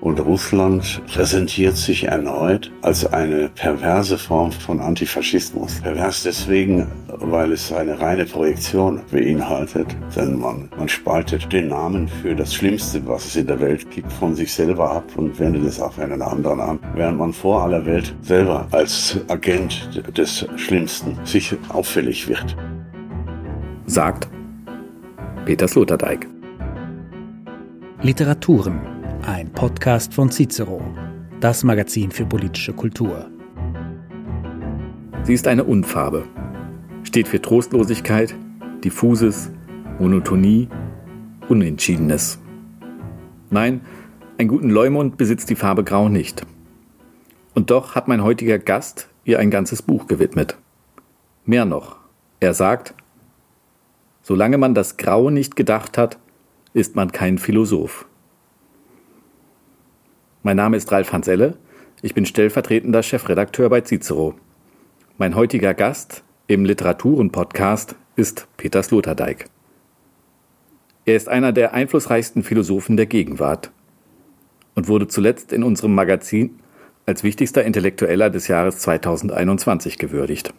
Und Russland präsentiert sich erneut als eine perverse Form von Antifaschismus. Pervers deswegen, weil es eine reine Projektion beinhaltet. Denn man, man spaltet den Namen für das Schlimmste, was es in der Welt gibt, von sich selber ab und wendet es auf einen anderen an. Während man vor aller Welt selber als Agent des Schlimmsten sich auffällig wird. Sagt Peter Sloterdijk. Literaturen ein Podcast von Cicero, das Magazin für politische Kultur. Sie ist eine Unfarbe, steht für Trostlosigkeit, Diffuses, Monotonie, Unentschiedenes. Nein, einen guten Leumund besitzt die Farbe Grau nicht. Und doch hat mein heutiger Gast ihr ein ganzes Buch gewidmet. Mehr noch, er sagt, solange man das Grau nicht gedacht hat, ist man kein Philosoph. Mein Name ist Ralf Hanselle. Ich bin stellvertretender Chefredakteur bei Cicero. Mein heutiger Gast im Literaturen-Podcast ist Peter Sloterdijk. Er ist einer der einflussreichsten Philosophen der Gegenwart und wurde zuletzt in unserem Magazin als wichtigster Intellektueller des Jahres 2021 gewürdigt.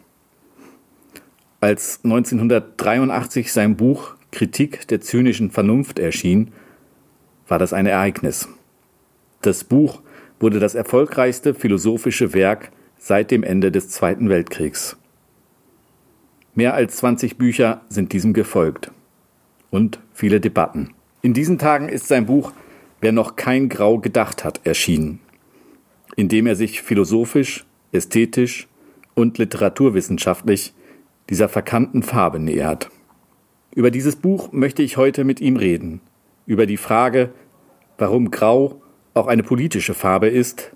Als 1983 sein Buch Kritik der zynischen Vernunft erschien, war das ein Ereignis. Das Buch wurde das erfolgreichste philosophische Werk seit dem Ende des Zweiten Weltkriegs. Mehr als 20 Bücher sind diesem gefolgt und viele Debatten. In diesen Tagen ist sein Buch Wer noch kein Grau gedacht hat erschienen, in dem er sich philosophisch, ästhetisch und literaturwissenschaftlich dieser verkannten Farbe nähert. Über dieses Buch möchte ich heute mit ihm reden, über die Frage, warum Grau auch eine politische Farbe ist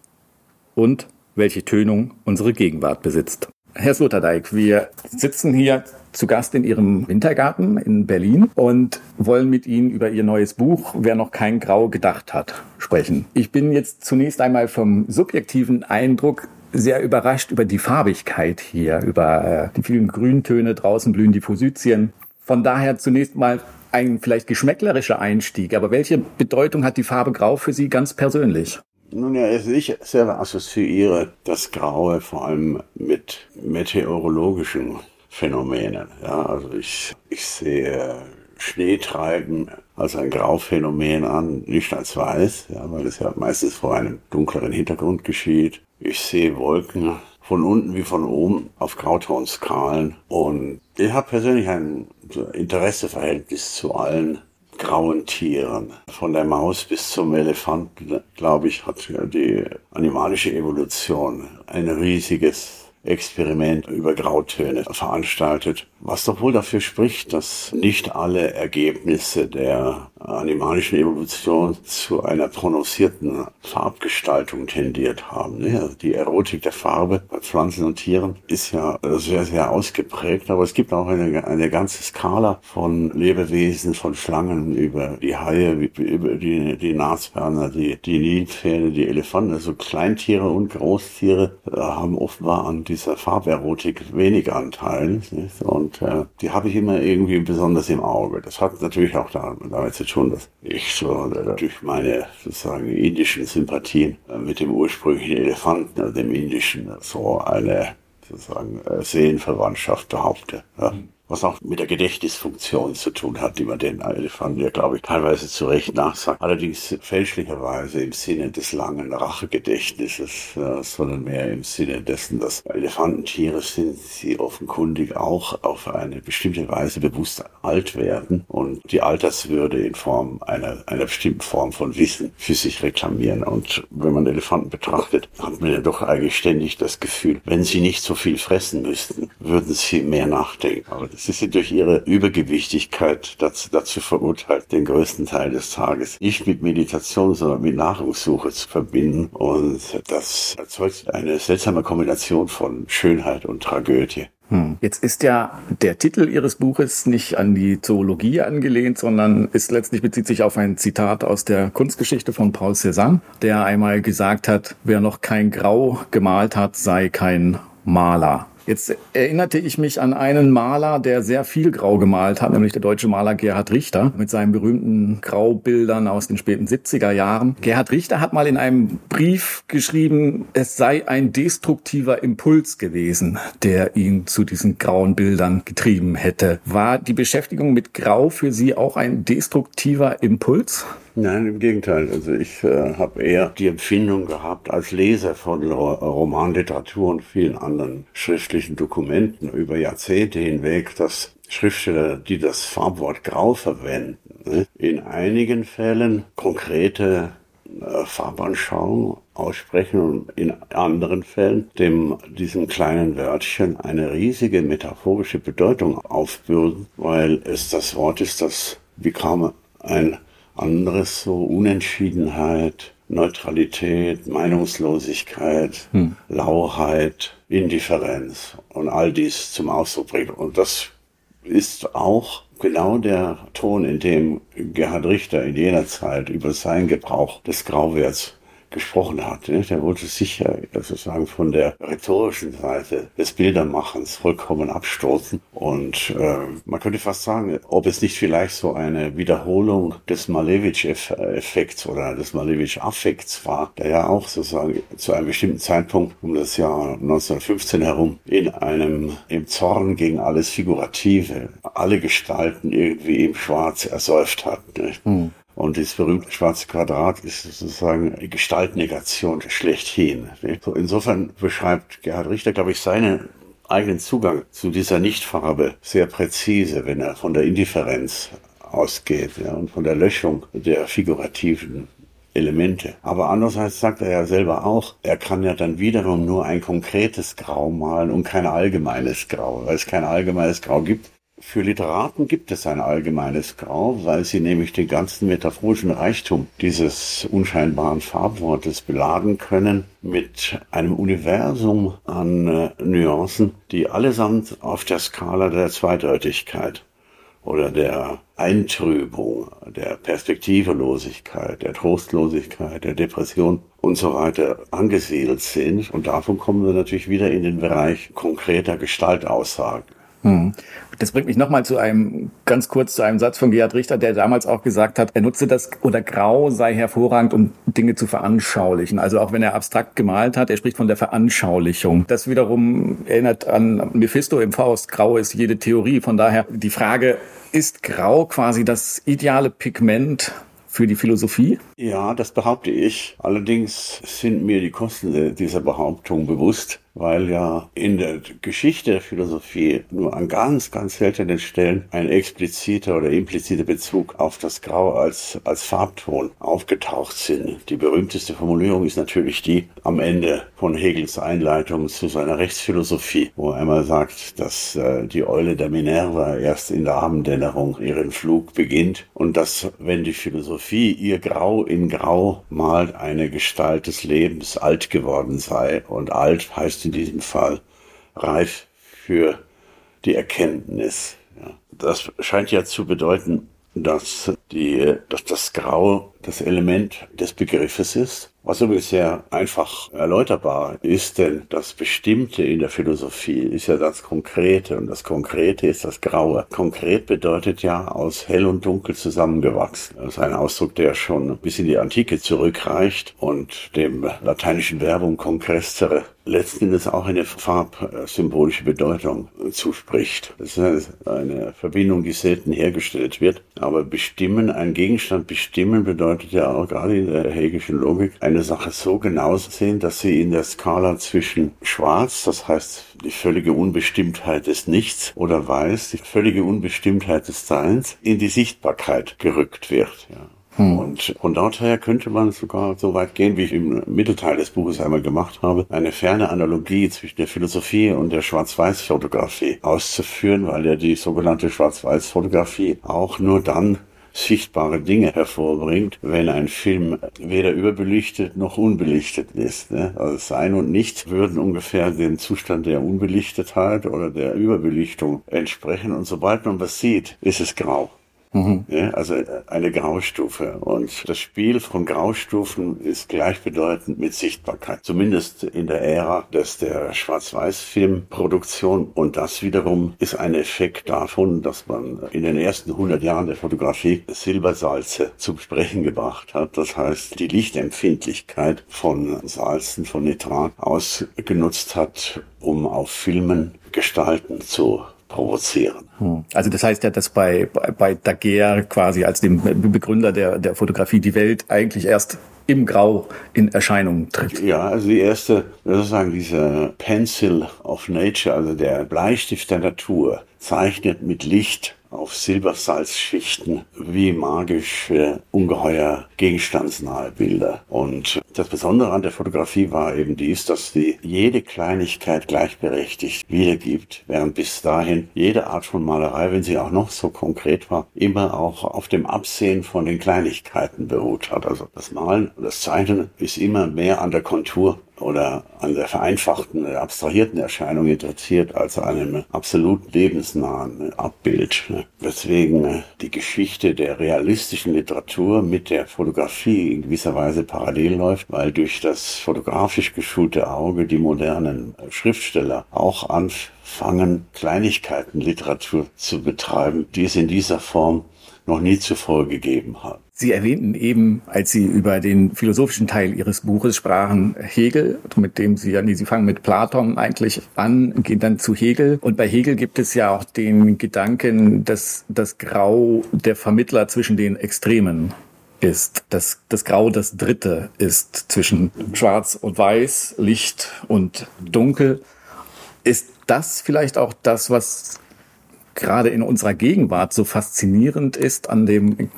und welche Tönung unsere Gegenwart besitzt. Herr Sloterdijk, wir sitzen hier zu Gast in Ihrem Wintergarten in Berlin und wollen mit Ihnen über Ihr neues Buch Wer noch kein Grau gedacht hat sprechen. Ich bin jetzt zunächst einmal vom subjektiven Eindruck sehr überrascht über die Farbigkeit hier, über äh, die vielen Grüntöne. Draußen blühen die Fusizien. Von daher zunächst mal ein vielleicht geschmäcklerischer Einstieg, aber welche Bedeutung hat die Farbe Grau für Sie ganz persönlich? Nun ja, also ich selber assoziiere das Graue vor allem mit meteorologischen Phänomenen. Ja, also ich, ich sehe Schneetreiben als ein Grauphänomen an, nicht als weiß, ja, weil es ja meistens vor einem dunkleren Hintergrund geschieht. Ich sehe Wolken von unten wie von oben auf Grautonskalen und ich habe persönlich ein Interesseverhältnis zu allen grauen Tieren. Von der Maus bis zum Elefanten, glaube ich, hat die animalische Evolution ein riesiges Experiment über Grautöne veranstaltet, was doch wohl dafür spricht, dass nicht alle Ergebnisse der animalischen Evolution zu einer prononcierten Farbgestaltung tendiert haben. Also die Erotik der Farbe bei Pflanzen und Tieren ist ja sehr, sehr ausgeprägt, aber es gibt auch eine, eine ganze Skala von Lebewesen, von Schlangen über die Haie, über die, die Nashörner, die, die Nilpferde, die Elefanten, also Kleintiere und Großtiere äh, haben offenbar an dieser Farberotik weniger Anteil. Und äh, die habe ich immer irgendwie besonders im Auge. Das hat natürlich auch damit zu tun, dass ich so äh, durch meine sozusagen indischen Sympathien äh, mit dem ursprünglichen Elefanten, also dem indischen, so eine sozusagen äh, Seelenverwandtschaft behaupte. Ja. Mhm was auch mit der Gedächtnisfunktion zu tun hat, die man den Elefanten ja, glaube ich, teilweise zu Recht nachsagt. Allerdings fälschlicherweise im Sinne des langen Rachegedächtnisses, ja, sondern mehr im Sinne dessen, dass Elefantentiere sind, sie offenkundig auch auf eine bestimmte Weise bewusst alt werden und die Alterswürde in Form einer, einer bestimmten Form von Wissen für sich reklamieren. Und wenn man Elefanten betrachtet, hat man ja doch eigentlich ständig das Gefühl, wenn sie nicht so viel fressen müssten, würden sie mehr nachdenken. Aber Sie sind durch ihre Übergewichtigkeit dazu, dazu verurteilt, den größten Teil des Tages nicht mit Meditation, sondern mit Nahrungssuche zu verbinden. Und das erzeugt eine seltsame Kombination von Schönheit und Tragödie. Hm. Jetzt ist ja der Titel Ihres Buches nicht an die Zoologie angelehnt, sondern ist letztlich bezieht sich auf ein Zitat aus der Kunstgeschichte von Paul Cézanne, der einmal gesagt hat, wer noch kein Grau gemalt hat, sei kein Maler. Jetzt erinnerte ich mich an einen Maler, der sehr viel grau gemalt hat, nämlich der deutsche Maler Gerhard Richter mit seinen berühmten Graubildern aus den späten 70er Jahren. Gerhard Richter hat mal in einem Brief geschrieben, es sei ein destruktiver Impuls gewesen, der ihn zu diesen grauen Bildern getrieben hätte. War die Beschäftigung mit Grau für Sie auch ein destruktiver Impuls? Nein, im Gegenteil. Also ich äh, habe eher die Empfindung gehabt als Leser von Romanliteratur und vielen anderen schriftlichen Dokumenten über Jahrzehnte hinweg, dass Schriftsteller, die das Farbwort Grau verwenden, ne, in einigen Fällen konkrete äh, Farbanschauungen aussprechen und in anderen Fällen dem diesem kleinen Wörtchen eine riesige metaphorische Bedeutung aufbürden, weil es das Wort ist, das wie kaum ein anderes so Unentschiedenheit, Neutralität, Meinungslosigkeit, hm. Lauheit, Indifferenz und all dies zum Ausdruck bringt. Und das ist auch genau der Ton, in dem Gerhard Richter in jener Zeit über seinen Gebrauch des Grauwerts gesprochen hat. Ne? Der wollte sicher sozusagen von der rhetorischen Seite des Bildermachens vollkommen abstoßen. Und äh, man könnte fast sagen, ob es nicht vielleicht so eine Wiederholung des Malevich-Effekts oder des Malevich-Affekts war, der ja auch sozusagen zu einem bestimmten Zeitpunkt um das Jahr 1915 herum in einem im Zorn gegen alles Figurative, alle Gestalten irgendwie im Schwarz ersäuft hat. Ne? Hm. Und das berühmte schwarze Quadrat ist sozusagen Gestaltnegation schlechthin. Insofern beschreibt Gerhard Richter, glaube ich, seinen eigenen Zugang zu dieser Nichtfarbe sehr präzise, wenn er von der Indifferenz ausgeht ja, und von der Löschung der figurativen Elemente. Aber andererseits sagt er ja selber auch, er kann ja dann wiederum nur ein konkretes Grau malen und kein allgemeines Grau, weil es kein allgemeines Grau gibt, für Literaten gibt es ein allgemeines Grau, weil sie nämlich den ganzen metaphorischen Reichtum dieses unscheinbaren Farbwortes beladen können mit einem Universum an äh, Nuancen, die allesamt auf der Skala der Zweideutigkeit oder der Eintrübung, der Perspektivelosigkeit, der Trostlosigkeit, der Depression und so weiter angesiedelt sind. Und davon kommen wir natürlich wieder in den Bereich konkreter Gestaltaussagen. Hm. Das bringt mich nochmal zu einem, ganz kurz zu einem Satz von Gerhard Richter, der damals auch gesagt hat, er nutze das oder Grau sei hervorragend, um Dinge zu veranschaulichen. Also auch wenn er abstrakt gemalt hat, er spricht von der Veranschaulichung. Das wiederum erinnert an Mephisto im Faust. Grau ist jede Theorie. Von daher die Frage, ist Grau quasi das ideale Pigment für die Philosophie? Ja, das behaupte ich. Allerdings sind mir die Kosten dieser Behauptung bewusst weil ja in der Geschichte der Philosophie nur an ganz, ganz seltenen Stellen ein expliziter oder impliziter Bezug auf das Grau als, als Farbton aufgetaucht sind. Die berühmteste Formulierung ist natürlich die am Ende von Hegels Einleitung zu seiner Rechtsphilosophie, wo er einmal sagt, dass äh, die Eule der Minerva erst in der Abenddämmerung ihren Flug beginnt und dass, wenn die Philosophie ihr Grau in Grau malt, eine Gestalt des Lebens alt geworden sei und alt heißt in diesem Fall reif für die Erkenntnis. Das scheint ja zu bedeuten, dass, die, dass das Grau das Element des Begriffes ist was übrigens sehr einfach erläuterbar ist, denn das Bestimmte in der Philosophie ist ja das Konkrete und das Konkrete ist das Graue. Konkret bedeutet ja aus hell und dunkel zusammengewachsen. Das ist ein Ausdruck, der schon bis in die Antike zurückreicht und dem lateinischen Verbum concrescere letzten Endes auch eine farbsymbolische Bedeutung zuspricht. Das ist eine Verbindung, die selten hergestellt wird. Aber bestimmen, ein Gegenstand bestimmen bedeutet ja auch gerade in der hegelischen Logik eine eine Sache so genau sehen, dass sie in der Skala zwischen schwarz, das heißt die völlige Unbestimmtheit des Nichts, oder weiß, die völlige Unbestimmtheit des Seins, in die Sichtbarkeit gerückt wird. Ja. Hm. Und von dort her könnte man sogar so weit gehen, wie ich im Mittelteil des Buches einmal gemacht habe, eine ferne Analogie zwischen der Philosophie und der Schwarz-Weiß-Fotografie auszuführen, weil ja die sogenannte Schwarz-Weiß-Fotografie auch nur dann sichtbare Dinge hervorbringt, wenn ein Film weder überbelichtet noch unbelichtet ist. Ne? Also Sein und Nichts würden ungefähr dem Zustand der Unbelichtetheit oder der Überbelichtung entsprechen. Und sobald man was sieht, ist es grau. Mhm. Ja, also eine Graustufe. Und das Spiel von Graustufen ist gleichbedeutend mit Sichtbarkeit. Zumindest in der Ära des der Schwarz-Weiß-Filmproduktion. Und das wiederum ist ein Effekt davon, dass man in den ersten 100 Jahren der Fotografie Silbersalze zum Sprechen gebracht hat. Das heißt, die Lichtempfindlichkeit von Salzen, von Nitrat ausgenutzt hat, um auf Filmen Gestalten zu provozieren. Hm. Also das heißt ja, dass bei, bei, bei Daguerre quasi als dem Begründer der, der Fotografie die Welt eigentlich erst im Grau in Erscheinung tritt. Ja, also die erste, sozusagen dieser Pencil of Nature, also der Bleistift der Natur, zeichnet mit Licht auf Silbersalzschichten wie magische, ungeheuer gegenstandsnahe Bilder. Und das Besondere an der Fotografie war eben dies, dass sie jede Kleinigkeit gleichberechtigt wiedergibt, während bis dahin jede Art von Malerei, wenn sie auch noch so konkret war, immer auch auf dem Absehen von den Kleinigkeiten beruht hat. Also das Malen, das Zeichnen ist immer mehr an der Kontur oder an der vereinfachten, abstrahierten Erscheinung interessiert als einem absolut lebensnahen Abbild. Weswegen äh, die Geschichte der realistischen Literatur mit der Fotografie in gewisser Weise parallel läuft, weil durch das fotografisch geschulte Auge die modernen Schriftsteller auch anfangen, Kleinigkeitenliteratur zu betreiben, die es in dieser Form noch nie zuvor gegeben hat. Sie erwähnten eben, als Sie über den philosophischen Teil Ihres Buches sprachen, Hegel, mit dem Sie ja, nee, Sie fangen mit Platon eigentlich an, gehen dann zu Hegel. Und bei Hegel gibt es ja auch den Gedanken, dass das Grau der Vermittler zwischen den Extremen ist, dass das Grau das Dritte ist zwischen Schwarz und Weiß, Licht und Dunkel. Ist das vielleicht auch das, was gerade in unserer Gegenwart so faszinierend ist an dem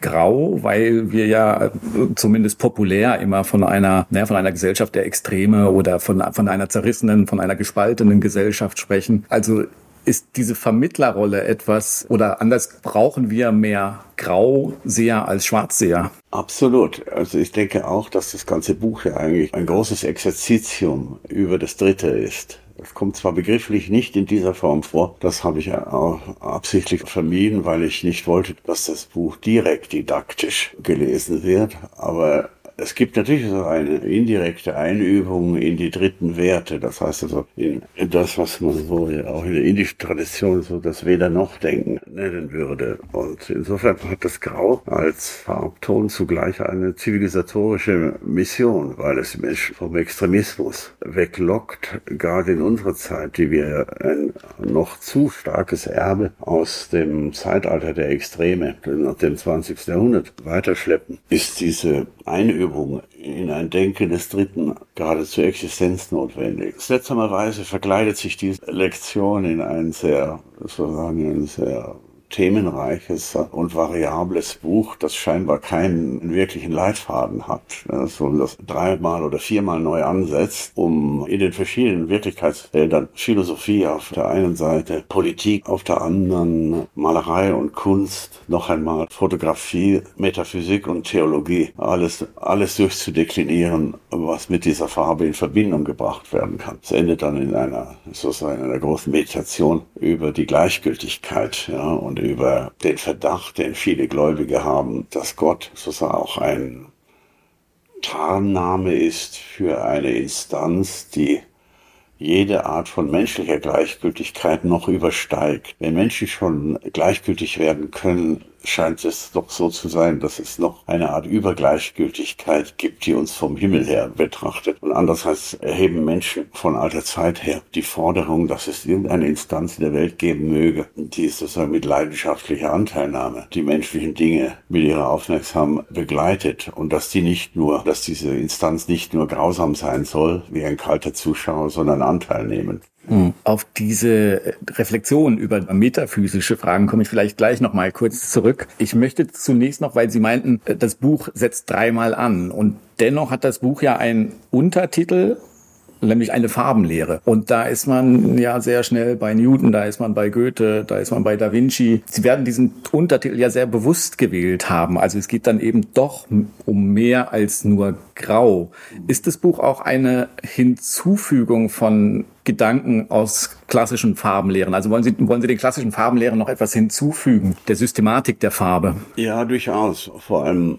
grau, weil wir ja zumindest populär immer von einer, naja, von einer Gesellschaft der Extreme oder von, von einer zerrissenen, von einer gespaltenen Gesellschaft sprechen. Also ist diese Vermittlerrolle etwas oder anders brauchen wir mehr Grauseher als Schwarzseher? Absolut. Also ich denke auch, dass das ganze Buch ja eigentlich ein großes Exerzitium über das Dritte ist. Das kommt zwar begrifflich nicht in dieser Form vor, das habe ich auch absichtlich vermieden, weil ich nicht wollte, dass das Buch direkt didaktisch gelesen wird, aber es gibt natürlich so eine indirekte Einübung in die dritten Werte. Das heißt also in, das, was man so auch in der indischen Tradition so das Weder-noch-Denken nennen würde. Und insofern hat das Grau als Farbton zugleich eine zivilisatorische Mission, weil es Menschen vom Extremismus weglockt, gerade in unserer Zeit, die wir ein noch zu starkes Erbe aus dem Zeitalter der Extreme, nach dem 20. Jahrhundert weiterschleppen, ist diese Einübung in ein Denken des Dritten geradezu existenznotwendig. Seltsamerweise verkleidet sich diese Lektion in ein sehr, sozusagen, ein sehr themenreiches und variables Buch, das scheinbar keinen wirklichen Leitfaden hat, so das dreimal oder viermal neu ansetzt, um in den verschiedenen Wirklichkeitsfeldern Philosophie auf der einen Seite, Politik auf der anderen, Malerei und Kunst, noch einmal Fotografie, Metaphysik und Theologie, alles, alles durchzudeklinieren, was mit dieser Farbe in Verbindung gebracht werden kann. Es endet dann in einer, sozusagen einer großen Meditation über die Gleichgültigkeit, ja, und und über den Verdacht, den viele Gläubige haben, dass Gott sozusagen auch ein Tarnname ist für eine Instanz, die jede Art von menschlicher Gleichgültigkeit noch übersteigt. Wenn Menschen schon gleichgültig werden können, scheint es doch so zu sein, dass es noch eine Art Übergleichgültigkeit gibt, die uns vom Himmel her betrachtet. Und andererseits erheben Menschen von alter Zeit her die Forderung, dass es irgendeine Instanz in der Welt geben möge, die sozusagen mit leidenschaftlicher Anteilnahme die menschlichen Dinge mit ihrer Aufmerksam begleitet und dass die nicht nur, dass diese Instanz nicht nur grausam sein soll, wie ein kalter Zuschauer, sondern Anteil nehmen. Mhm. Auf diese Reflexion über metaphysische Fragen komme ich vielleicht gleich noch mal kurz zurück. Ich möchte zunächst noch, weil Sie meinten, das Buch setzt dreimal an und dennoch hat das Buch ja einen Untertitel nämlich eine Farbenlehre. Und da ist man ja sehr schnell bei Newton, da ist man bei Goethe, da ist man bei Da Vinci. Sie werden diesen Untertitel ja sehr bewusst gewählt haben. Also es geht dann eben doch um mehr als nur Grau. Ist das Buch auch eine Hinzufügung von Gedanken aus klassischen Farbenlehren? Also wollen Sie, wollen Sie den klassischen Farbenlehren noch etwas hinzufügen, der Systematik der Farbe? Ja, durchaus. Vor allem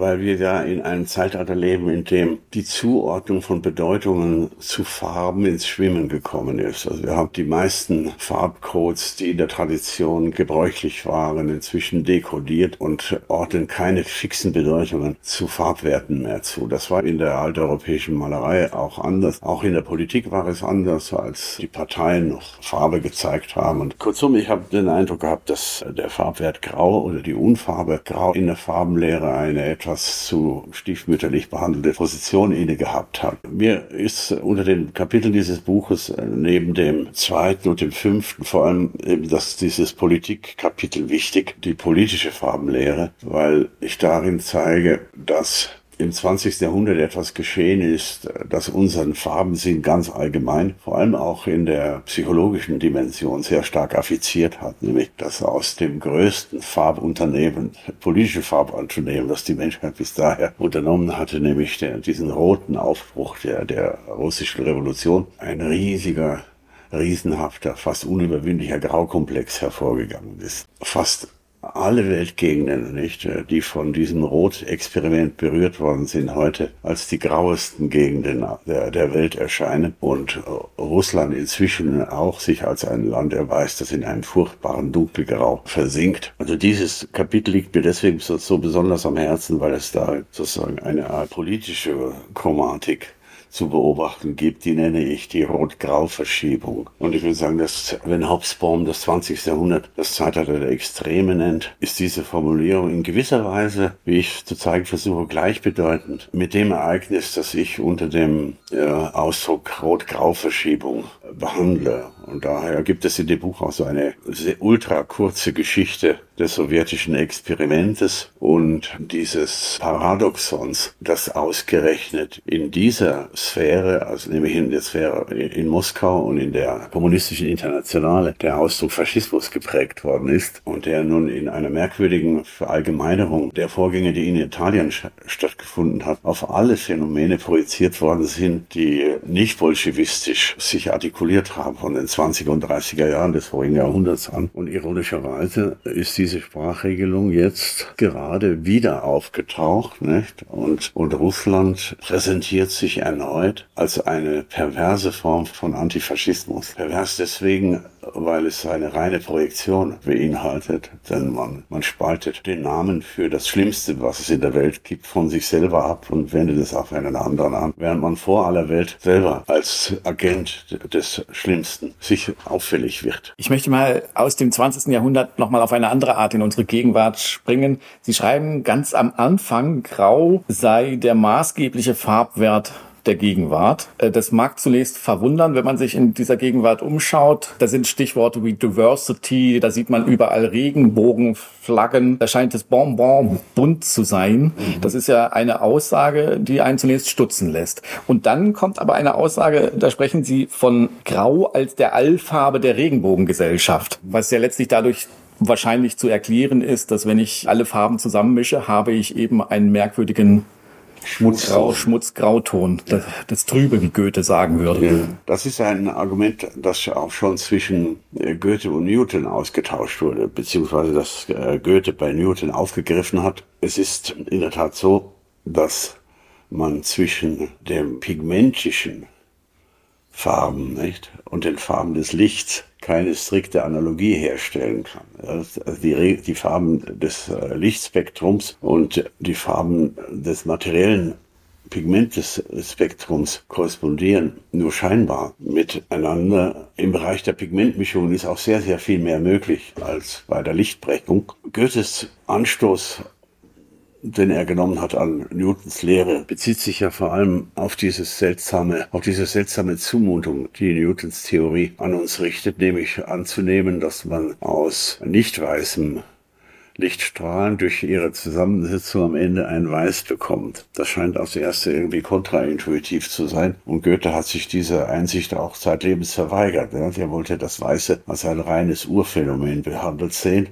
weil wir ja in einem Zeitalter leben, in dem die Zuordnung von Bedeutungen zu Farben ins Schwimmen gekommen ist. Also wir haben die meisten Farbcodes, die in der Tradition gebräuchlich waren, inzwischen dekodiert und ordnen keine fixen Bedeutungen zu Farbwerten mehr zu. Das war in der alteuropäischen Malerei auch anders. Auch in der Politik war es anders, als die Parteien noch Farbe gezeigt haben. Und kurzum, ich habe den Eindruck gehabt, dass der Farbwert Grau oder die Unfarbe Grau in der Farbenlehre eine etwas zu stiefmütterlich behandelte Position inne gehabt hat. Mir ist unter den Kapiteln dieses Buches äh, neben dem zweiten und dem fünften vor allem eben das, dieses Politikkapitel wichtig, die politische Farbenlehre, weil ich darin zeige, dass im 20. Jahrhundert etwas geschehen ist, das unseren Farbensinn ganz allgemein, vor allem auch in der psychologischen Dimension sehr stark affiziert hat, nämlich dass aus dem größten Farbunternehmen, politische Farbunternehmen, das die Menschheit bis daher unternommen hatte, nämlich der, diesen roten Aufbruch der, der russischen Revolution, ein riesiger riesenhafter, fast unüberwindlicher Graukomplex hervorgegangen ist. Fast alle Weltgegenden, nicht, die von diesem Rot-Experiment berührt worden sind, heute als die grauesten Gegenden der, der Welt erscheinen und Russland inzwischen auch sich als ein Land erweist, das in einem furchtbaren Dunkelgrau versinkt. Also dieses Kapitel liegt mir deswegen so, so besonders am Herzen, weil es da sozusagen eine Art politische Chromatik zu beobachten gibt, die nenne ich die Rot-Grau-Verschiebung. Und ich will sagen, dass wenn Hobsbawm das 20. Jahrhundert das Zeitalter der Extreme nennt, ist diese Formulierung in gewisser Weise, wie ich zu zeigen versuche, gleichbedeutend mit dem Ereignis, das ich unter dem äh, Ausdruck Rot-Grau-Verschiebung behandle. Und daher gibt es in dem Buch auch so eine ultra kurze Geschichte des sowjetischen Experimentes und dieses Paradoxons, das ausgerechnet in dieser Sphäre, also nämlich in der Sphäre in Moskau und in der kommunistischen Internationale, der Ausdruck Faschismus geprägt worden ist und der nun in einer merkwürdigen Verallgemeinerung der Vorgänge, die in Italien stattgefunden hat, auf alle Phänomene projiziert worden sind, die nicht bolschewistisch sich artikuliert haben von den 20er und 30er Jahren des vorigen Jahrhunderts an. Und ironischerweise ist diese Sprachregelung jetzt gerade wieder aufgetaucht, nicht? Und, und Russland präsentiert sich erneut als eine perverse Form von Antifaschismus. Pervers deswegen, weil es eine reine Projektion beinhaltet, denn man, man spaltet den Namen für das Schlimmste, was es in der Welt gibt, von sich selber ab und wendet es auf einen anderen an, während man vor aller Welt selber als Agent des Schlimmsten sich auffällig wird. Ich möchte mal aus dem 20. Jahrhundert nochmal auf eine andere Art in unsere Gegenwart springen. Sie schreiben ganz am Anfang, Grau sei der maßgebliche Farbwert der Gegenwart. Äh, das mag zunächst verwundern, wenn man sich in dieser Gegenwart umschaut. Da sind Stichworte wie Diversity, da sieht man überall Regenbogenflaggen. Da scheint das Bonbon bunt zu sein. Das ist ja eine Aussage, die einen zunächst stutzen lässt. Und dann kommt aber eine Aussage, da sprechen Sie von Grau als der Allfarbe der Regenbogengesellschaft, was ja letztlich dadurch wahrscheinlich zu erklären ist, dass wenn ich alle Farben zusammenmische, habe ich eben einen merkwürdigen Schmutzgrau, Schmutzgrauton, das, das Trübe, wie Goethe sagen würde. Ja, das ist ein Argument, das auch schon zwischen äh, Goethe und Newton ausgetauscht wurde, beziehungsweise das äh, Goethe bei Newton aufgegriffen hat. Es ist in der Tat so, dass man zwischen dem pigmentischen Farben nicht, und den Farben des Lichts keine strikte Analogie herstellen kann. Die, die Farben des äh, Lichtspektrums und die Farben des materiellen Pigmentspektrums korrespondieren nur scheinbar miteinander. Im Bereich der Pigmentmischung ist auch sehr, sehr viel mehr möglich als bei der Lichtbrechung. Goethes Anstoß den er genommen hat an Newtons Lehre, bezieht sich ja vor allem auf dieses seltsame, auf diese seltsame Zumutung, die Newtons Theorie an uns richtet, nämlich anzunehmen, dass man aus nicht weißem Lichtstrahlen durch ihre Zusammensetzung am Ende ein Weiß bekommt. Das scheint aufs erste irgendwie kontraintuitiv zu sein. Und Goethe hat sich diese Einsicht auch zeitlebens verweigert. Er wollte das Weiße als ein reines Urphänomen behandelt sehen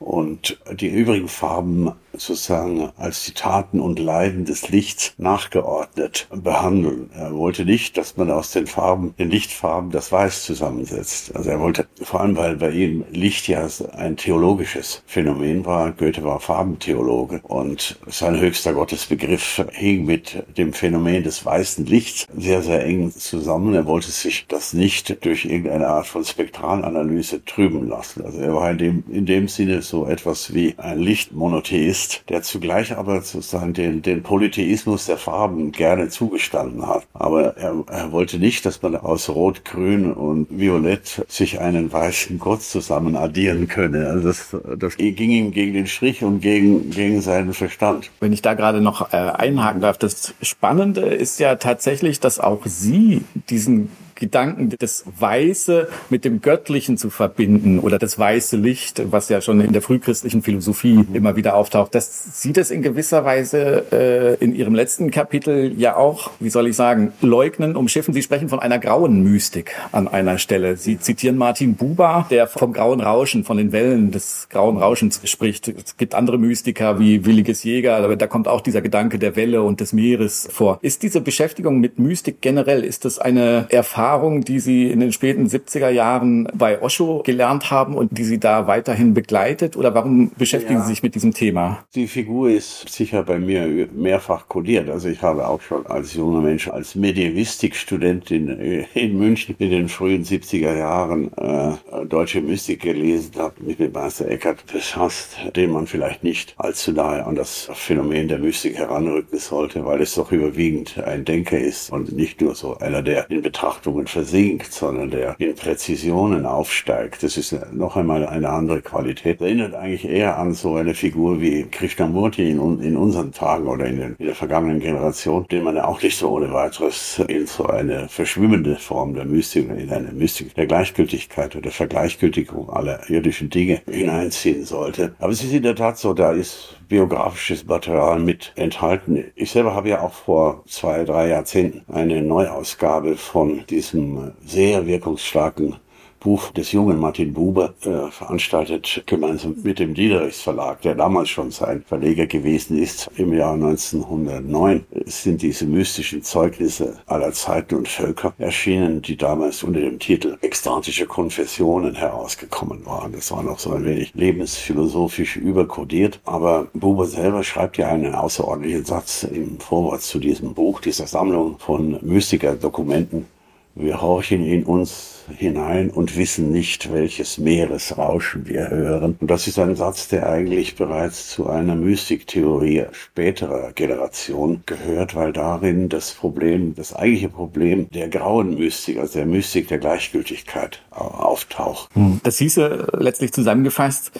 und die übrigen Farben sozusagen als die Taten und Leiden des Lichts nachgeordnet behandeln. Er wollte nicht, dass man aus den Farben, den Lichtfarben das Weiß zusammensetzt. Also er wollte, vor allem weil bei ihm Licht ja ein theologisches Phänomen war. Goethe war Farbentheologe und sein höchster Gottesbegriff hing mit dem Phänomen des weißen Lichts sehr, sehr eng zusammen. Er wollte sich das nicht durch irgendeine Art von Spektralanalyse trüben lassen. Also er war in dem, in dem Sinne so etwas wie ein Lichtmonotheist, der zugleich aber sozusagen den, den Polytheismus der Farben gerne zugestanden hat. Aber er, er wollte nicht, dass man aus Rot, Grün und Violett sich einen weißen Gott zusammen addieren könne. Also das, das ging ihm gegen den Strich und gegen, gegen seinen Verstand. Wenn ich da gerade noch äh, einhaken darf, das Spannende ist ja tatsächlich, dass auch Sie diesen Gedanken, das Weiße mit dem Göttlichen zu verbinden oder das weiße Licht, was ja schon in der frühchristlichen Philosophie immer wieder auftaucht. Das sieht es in gewisser Weise äh, in Ihrem letzten Kapitel ja auch, wie soll ich sagen, leugnen, umschiffen. Sie sprechen von einer grauen Mystik an einer Stelle. Sie zitieren Martin Buber, der vom grauen Rauschen, von den Wellen des grauen Rauschens spricht. Es gibt andere Mystiker wie Williges Jäger, aber da kommt auch dieser Gedanke der Welle und des Meeres vor. Ist diese Beschäftigung mit Mystik generell, ist das eine Erfahrung, Erfahrung, die Sie in den späten 70er Jahren bei Osho gelernt haben und die Sie da weiterhin begleitet? Oder warum beschäftigen ja. Sie sich mit diesem Thema? Die Figur ist sicher bei mir mehrfach kodiert. Also ich habe auch schon als junger Mensch, als Medievistikstudent in, in München in den frühen 70er Jahren äh, deutsche Mystik gelesen, habe mich mit Meister Eckhart befasst, den man vielleicht nicht allzu nahe an das Phänomen der Mystik heranrücken sollte, weil es doch überwiegend ein Denker ist und nicht nur so einer, der in Betrachtungen Berechnungen versinkt, sondern der in Präzisionen aufsteigt. Das ist noch einmal eine andere Qualität. Erinnert eigentlich eher an so eine Figur wie Krishnamurti in, in unseren Tagen oder in, den, in der vergangenen Generation, den man ja auch nicht so ohne weiteres in so eine verschwimmende Form der Mystik, in eine Mystik der Gleichgültigkeit oder Vergleichgültigung aller irdischen Dinge hineinziehen sollte. Aber es ist in der Tat so, da ist biografisches Material mit enthalten. Ich selber habe ja auch vor zwei, drei Jahrzehnten eine Neuausgabe von diesem sehr wirkungsstarken Buch des jungen Martin Buber äh, veranstaltet, gemeinsam mit dem Diederichs Verlag, der damals schon sein Verleger gewesen ist. Im Jahr 1909 sind diese mystischen Zeugnisse aller Zeiten und Völker erschienen, die damals unter dem Titel Ekstatische Konfessionen herausgekommen waren. Das war noch so ein wenig lebensphilosophisch überkodiert, aber Buber selber schreibt ja einen außerordentlichen Satz im Vorwort zu diesem Buch, dieser Sammlung von Mystiker-Dokumenten, wir horchen in uns hinein und wissen nicht, welches Meeresrauschen wir hören. Und das ist ein Satz, der eigentlich bereits zu einer Mystiktheorie späterer Generation gehört, weil darin das Problem, das eigentliche Problem der grauen Mystik, also der Mystik der Gleichgültigkeit auftaucht. Das hieße letztlich zusammengefasst,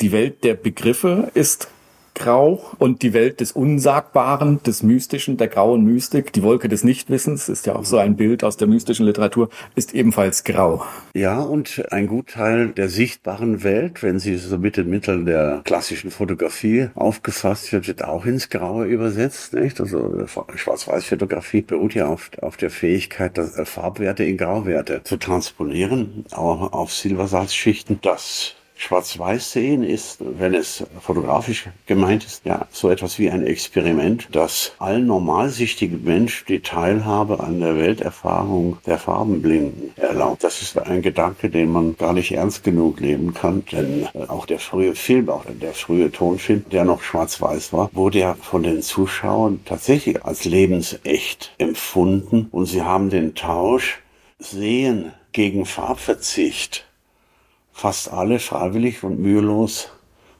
die Welt der Begriffe ist grau und die Welt des Unsagbaren, des Mystischen, der grauen Mystik, die Wolke des Nichtwissens, ist ja auch so ein Bild aus der mystischen Literatur, ist ebenfalls grau. Ja, und ein Gutteil der sichtbaren Welt, wenn sie so mit den Mitteln der klassischen Fotografie aufgefasst wird, wird auch ins Graue übersetzt, nicht? Also Schwarz-Weiß-Fotografie beruht ja auf, auf der Fähigkeit, das, äh, Farbwerte in Grauwerte zu transponieren, auch auf Silbersalzschichten. Das Schwarz-Weiß sehen ist, wenn es fotografisch gemeint ist, ja, so etwas wie ein Experiment, das allen normalsichtigen Mensch die Teilhabe an der Welterfahrung der Farbenblinden erlaubt. Das ist ein Gedanke, den man gar nicht ernst genug leben kann, denn äh, auch der frühe Film, auch der frühe Tonfilm, der noch schwarz-weiß war, wurde ja von den Zuschauern tatsächlich als lebensecht empfunden und sie haben den Tausch Sehen gegen Farbverzicht fast alle freiwillig und mühelos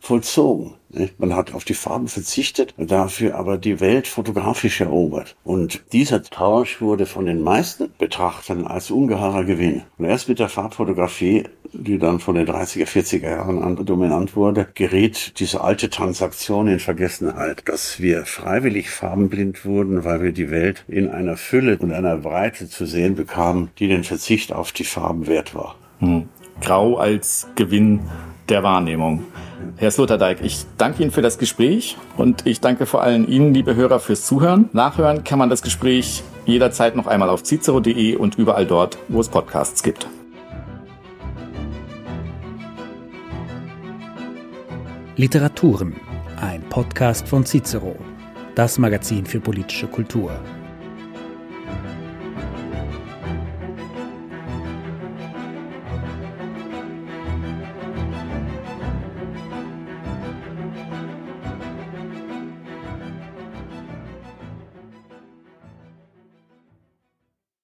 vollzogen. Man hat auf die Farben verzichtet, dafür aber die Welt fotografisch erobert. Und dieser Tausch wurde von den meisten Betrachtern als ungeheurer Gewinn. Und erst mit der Farbfotografie, die dann von den 30er, 40er Jahren an dominant wurde, gerät diese alte Transaktion in Vergessenheit, dass wir freiwillig farbenblind wurden, weil wir die Welt in einer Fülle und einer Breite zu sehen bekamen, die den Verzicht auf die Farben wert war. Hm. Grau als Gewinn der Wahrnehmung. Herr Sloterdijk, ich danke Ihnen für das Gespräch und ich danke vor allem Ihnen, liebe Hörer, fürs Zuhören. Nachhören kann man das Gespräch jederzeit noch einmal auf cicero.de und überall dort, wo es Podcasts gibt. Literaturen, ein Podcast von Cicero, das Magazin für politische Kultur.